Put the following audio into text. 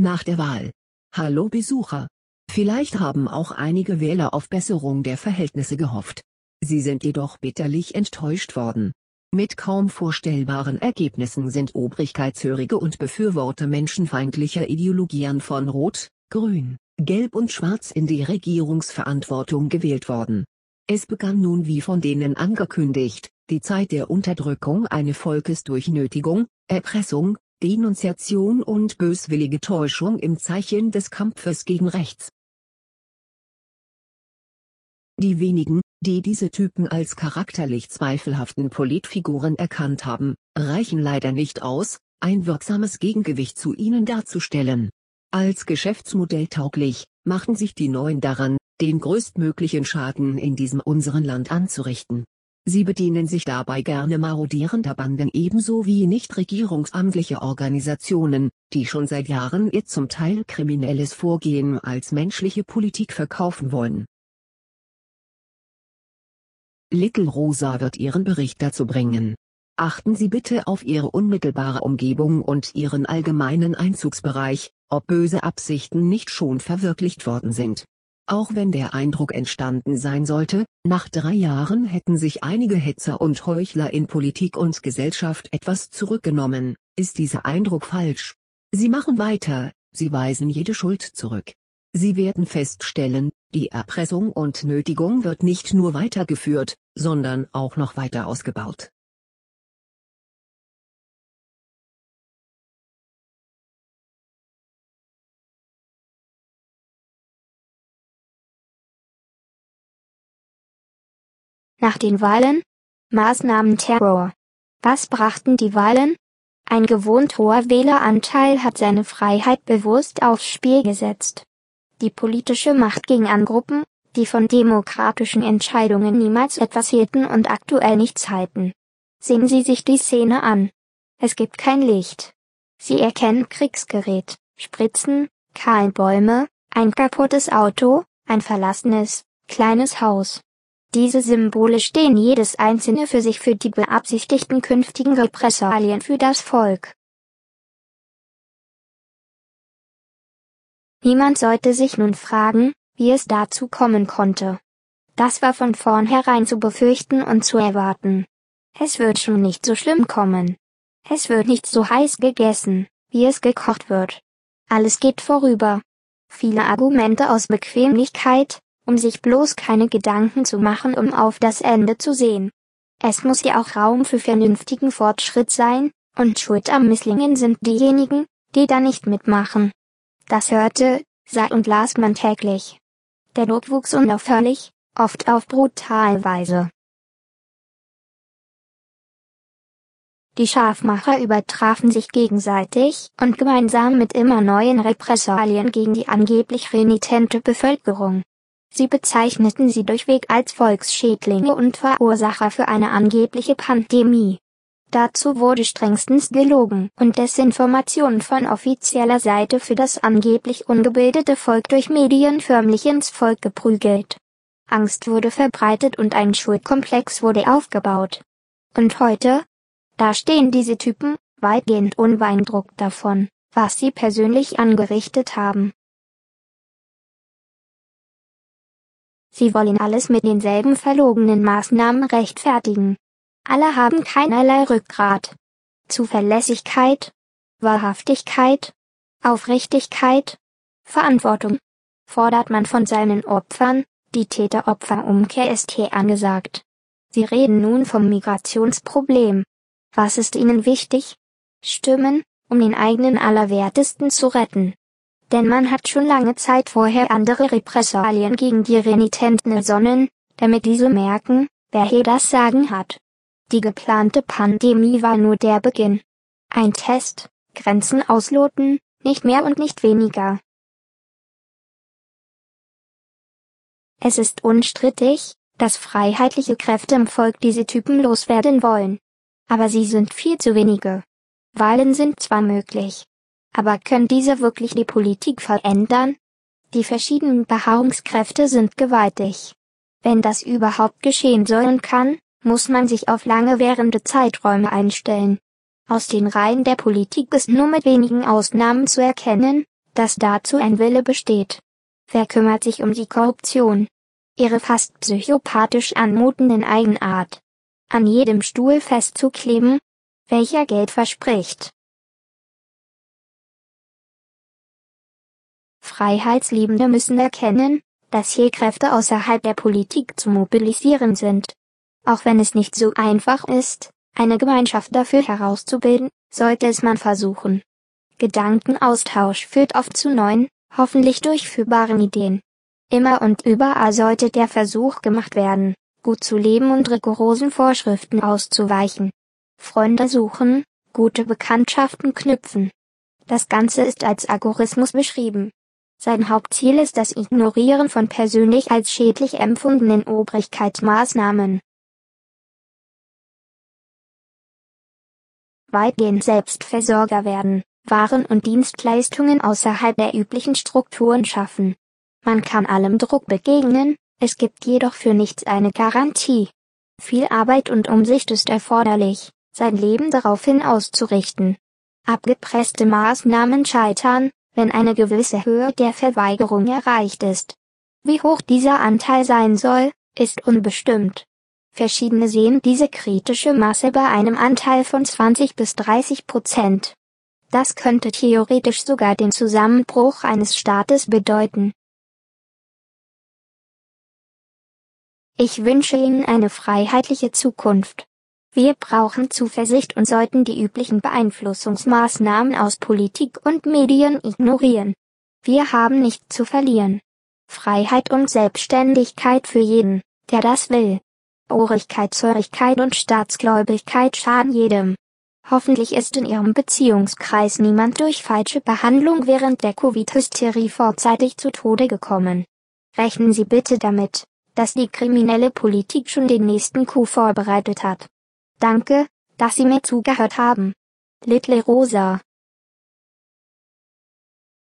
nach der Wahl. Hallo Besucher. Vielleicht haben auch einige Wähler auf Besserung der Verhältnisse gehofft. Sie sind jedoch bitterlich enttäuscht worden. Mit kaum vorstellbaren Ergebnissen sind Obrigkeitshörige und Befürworter menschenfeindlicher Ideologien von Rot, Grün, Gelb und Schwarz in die Regierungsverantwortung gewählt worden. Es begann nun wie von denen angekündigt, die Zeit der Unterdrückung eine Volkesdurchnötigung, Erpressung, Denunziation und böswillige Täuschung im Zeichen des Kampfes gegen Rechts. Die wenigen, die diese Typen als charakterlich zweifelhaften Politfiguren erkannt haben, reichen leider nicht aus, ein wirksames Gegengewicht zu ihnen darzustellen. Als Geschäftsmodell tauglich, machen sich die Neuen daran, den größtmöglichen Schaden in diesem unseren Land anzurichten. Sie bedienen sich dabei gerne marodierender Banden ebenso wie nichtregierungsamtliche Organisationen, die schon seit Jahren ihr zum Teil kriminelles Vorgehen als menschliche Politik verkaufen wollen. Little Rosa wird ihren Bericht dazu bringen. Achten Sie bitte auf Ihre unmittelbare Umgebung und Ihren allgemeinen Einzugsbereich, ob böse Absichten nicht schon verwirklicht worden sind. Auch wenn der Eindruck entstanden sein sollte, nach drei Jahren hätten sich einige Hetzer und Heuchler in Politik und Gesellschaft etwas zurückgenommen, ist dieser Eindruck falsch. Sie machen weiter, sie weisen jede Schuld zurück. Sie werden feststellen, die Erpressung und Nötigung wird nicht nur weitergeführt, sondern auch noch weiter ausgebaut. Nach den Wahlen? Maßnahmen Terror. Was brachten die Wahlen? Ein gewohnt hoher Wähleranteil hat seine Freiheit bewusst aufs Spiel gesetzt. Die politische Macht ging an Gruppen, die von demokratischen Entscheidungen niemals etwas hielten und aktuell nichts halten. Sehen Sie sich die Szene an. Es gibt kein Licht. Sie erkennen Kriegsgerät, Spritzen, kahlen Bäume, ein kaputtes Auto, ein verlassenes, kleines Haus. Diese Symbole stehen jedes einzelne für sich für die beabsichtigten künftigen Repressalien für das Volk. Niemand sollte sich nun fragen, wie es dazu kommen konnte. Das war von vornherein zu befürchten und zu erwarten. Es wird schon nicht so schlimm kommen. Es wird nicht so heiß gegessen, wie es gekocht wird. Alles geht vorüber. Viele Argumente aus Bequemlichkeit, um sich bloß keine Gedanken zu machen, um auf das Ende zu sehen. Es muss ja auch Raum für vernünftigen Fortschritt sein, und schuld am Misslingen sind diejenigen, die da nicht mitmachen. Das hörte, sah und las man täglich. Der Druck wuchs unaufhörlich, oft auf brutale Weise. Die Scharfmacher übertrafen sich gegenseitig und gemeinsam mit immer neuen Repressalien gegen die angeblich renitente Bevölkerung. Sie bezeichneten sie durchweg als Volksschädlinge und Verursacher für eine angebliche Pandemie. Dazu wurde strengstens gelogen und Desinformation von offizieller Seite für das angeblich ungebildete Volk durch Medien förmlich ins Volk geprügelt. Angst wurde verbreitet und ein Schuldkomplex wurde aufgebaut. Und heute? Da stehen diese Typen, weitgehend unbeeindruckt davon, was sie persönlich angerichtet haben. Sie wollen alles mit denselben verlogenen Maßnahmen rechtfertigen, alle haben keinerlei Rückgrat. Zuverlässigkeit, Wahrhaftigkeit, Aufrichtigkeit, Verantwortung fordert man von seinen Opfern, die Täteropferumkehr ist hier angesagt. Sie reden nun vom Migrationsproblem. Was ist ihnen wichtig? Stimmen, um den eigenen Allerwertesten zu retten. Denn man hat schon lange Zeit vorher andere Repressalien gegen die Renitenten ersonnen, damit diese merken, wer hier das Sagen hat. Die geplante Pandemie war nur der Beginn. Ein Test, Grenzen ausloten, nicht mehr und nicht weniger. Es ist unstrittig, dass freiheitliche Kräfte im Volk diese Typen loswerden wollen. Aber sie sind viel zu wenige. Wahlen sind zwar möglich. Aber können diese wirklich die Politik verändern? Die verschiedenen Beharrungskräfte sind gewaltig. Wenn das überhaupt geschehen sollen kann, muss man sich auf lange währende Zeiträume einstellen. Aus den Reihen der Politik ist nur mit wenigen Ausnahmen zu erkennen, dass dazu ein Wille besteht. Wer kümmert sich um die Korruption? Ihre fast psychopathisch anmutenden Eigenart. An jedem Stuhl festzukleben, welcher Geld verspricht. Freiheitsliebende müssen erkennen, dass hier Kräfte außerhalb der Politik zu mobilisieren sind. Auch wenn es nicht so einfach ist, eine Gemeinschaft dafür herauszubilden, sollte es man versuchen. Gedankenaustausch führt oft zu neuen, hoffentlich durchführbaren Ideen. Immer und überall sollte der Versuch gemacht werden, gut zu leben und rigorosen Vorschriften auszuweichen. Freunde suchen, gute Bekanntschaften knüpfen. Das Ganze ist als Agorismus beschrieben. Sein Hauptziel ist das Ignorieren von persönlich als schädlich empfundenen Obrigkeitsmaßnahmen. Weitgehend Selbstversorger werden, Waren und Dienstleistungen außerhalb der üblichen Strukturen schaffen. Man kann allem Druck begegnen, es gibt jedoch für nichts eine Garantie. Viel Arbeit und Umsicht ist erforderlich, sein Leben daraufhin auszurichten. Abgepresste Maßnahmen scheitern, wenn eine gewisse Höhe der Verweigerung erreicht ist. Wie hoch dieser Anteil sein soll, ist unbestimmt. Verschiedene sehen diese kritische Masse bei einem Anteil von 20 bis 30 Prozent. Das könnte theoretisch sogar den Zusammenbruch eines Staates bedeuten. Ich wünsche Ihnen eine freiheitliche Zukunft. Wir brauchen Zuversicht und sollten die üblichen Beeinflussungsmaßnahmen aus Politik und Medien ignorieren. Wir haben nichts zu verlieren. Freiheit und Selbstständigkeit für jeden, der das will. Ohrigkeit, Zörigkeit und Staatsgläubigkeit schaden jedem. Hoffentlich ist in Ihrem Beziehungskreis niemand durch falsche Behandlung während der Covid-Hysterie vorzeitig zu Tode gekommen. Rechnen Sie bitte damit, dass die kriminelle Politik schon den nächsten Coup vorbereitet hat. Danke, dass Sie mir zugehört haben. Little Rosa